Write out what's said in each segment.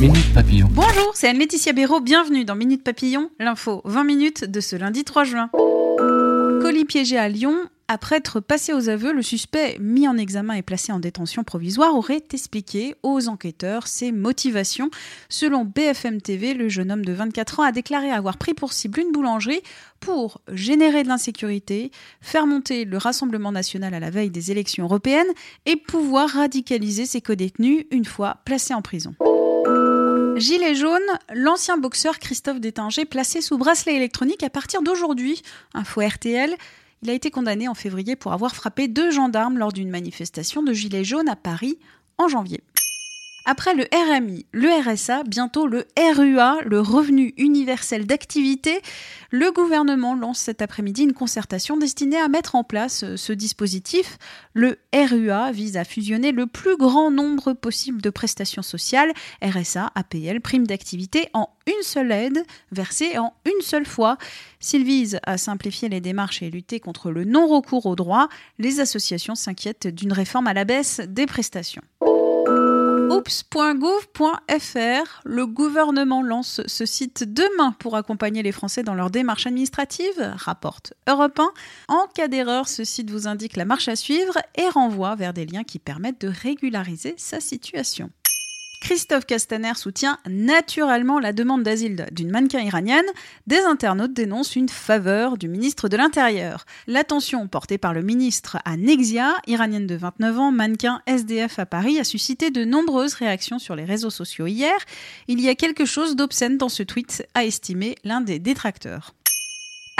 Minute Papillon. Bonjour, c'est Anne-Laetitia Béraud, bienvenue dans Minute Papillon, l'info 20 minutes de ce lundi 3 juin. Colis piégé à Lyon, après être passé aux aveux, le suspect mis en examen et placé en détention provisoire aurait expliqué aux enquêteurs ses motivations. Selon BFM TV, le jeune homme de 24 ans a déclaré avoir pris pour cible une boulangerie pour générer de l'insécurité, faire monter le Rassemblement national à la veille des élections européennes et pouvoir radicaliser ses codétenus une fois placés en prison. Gilet jaune, l'ancien boxeur Christophe Détinger placé sous bracelet électronique à partir d'aujourd'hui. Info RTL. Il a été condamné en février pour avoir frappé deux gendarmes lors d'une manifestation de Gilets jaunes à Paris en janvier. Après le RMI, le RSA, bientôt le RUA, le revenu universel d'activité, le gouvernement lance cet après-midi une concertation destinée à mettre en place euh, ce dispositif. Le RUA vise à fusionner le plus grand nombre possible de prestations sociales, RSA, APL, prime d'activité, en une seule aide versée en une seule fois. S'il vise à simplifier les démarches et lutter contre le non-recours aux droits, les associations s'inquiètent d'une réforme à la baisse des prestations. Oops.gouv.fr, le gouvernement lance ce site demain pour accompagner les Français dans leurs démarches administratives, rapporte Europe 1. En cas d'erreur, ce site vous indique la marche à suivre et renvoie vers des liens qui permettent de régulariser sa situation. Christophe Castaner soutient naturellement la demande d'asile d'une mannequin iranienne. Des internautes dénoncent une faveur du ministre de l'Intérieur. L'attention portée par le ministre à Nexia, iranienne de 29 ans, mannequin SDF à Paris, a suscité de nombreuses réactions sur les réseaux sociaux hier. Il y a quelque chose d'obscène dans ce tweet, a estimé l'un des détracteurs.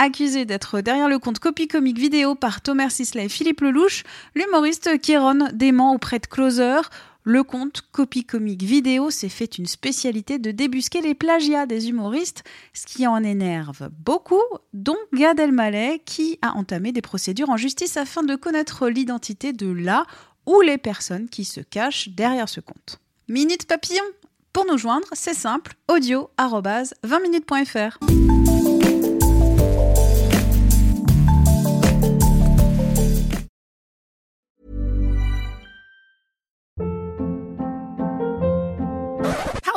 Accusé d'être derrière le compte copie comique vidéo par Thomas Sisley et Philippe Lelouch, l'humoriste Kéron dément auprès de Closer le compte Copie Comique Vidéo s'est fait une spécialité de débusquer les plagiats des humoristes, ce qui en énerve beaucoup, dont Gad Elmaleh, qui a entamé des procédures en justice afin de connaître l'identité de la ou les personnes qui se cachent derrière ce compte. Minute Papillon Pour nous joindre, c'est simple, audio 20minutes.fr.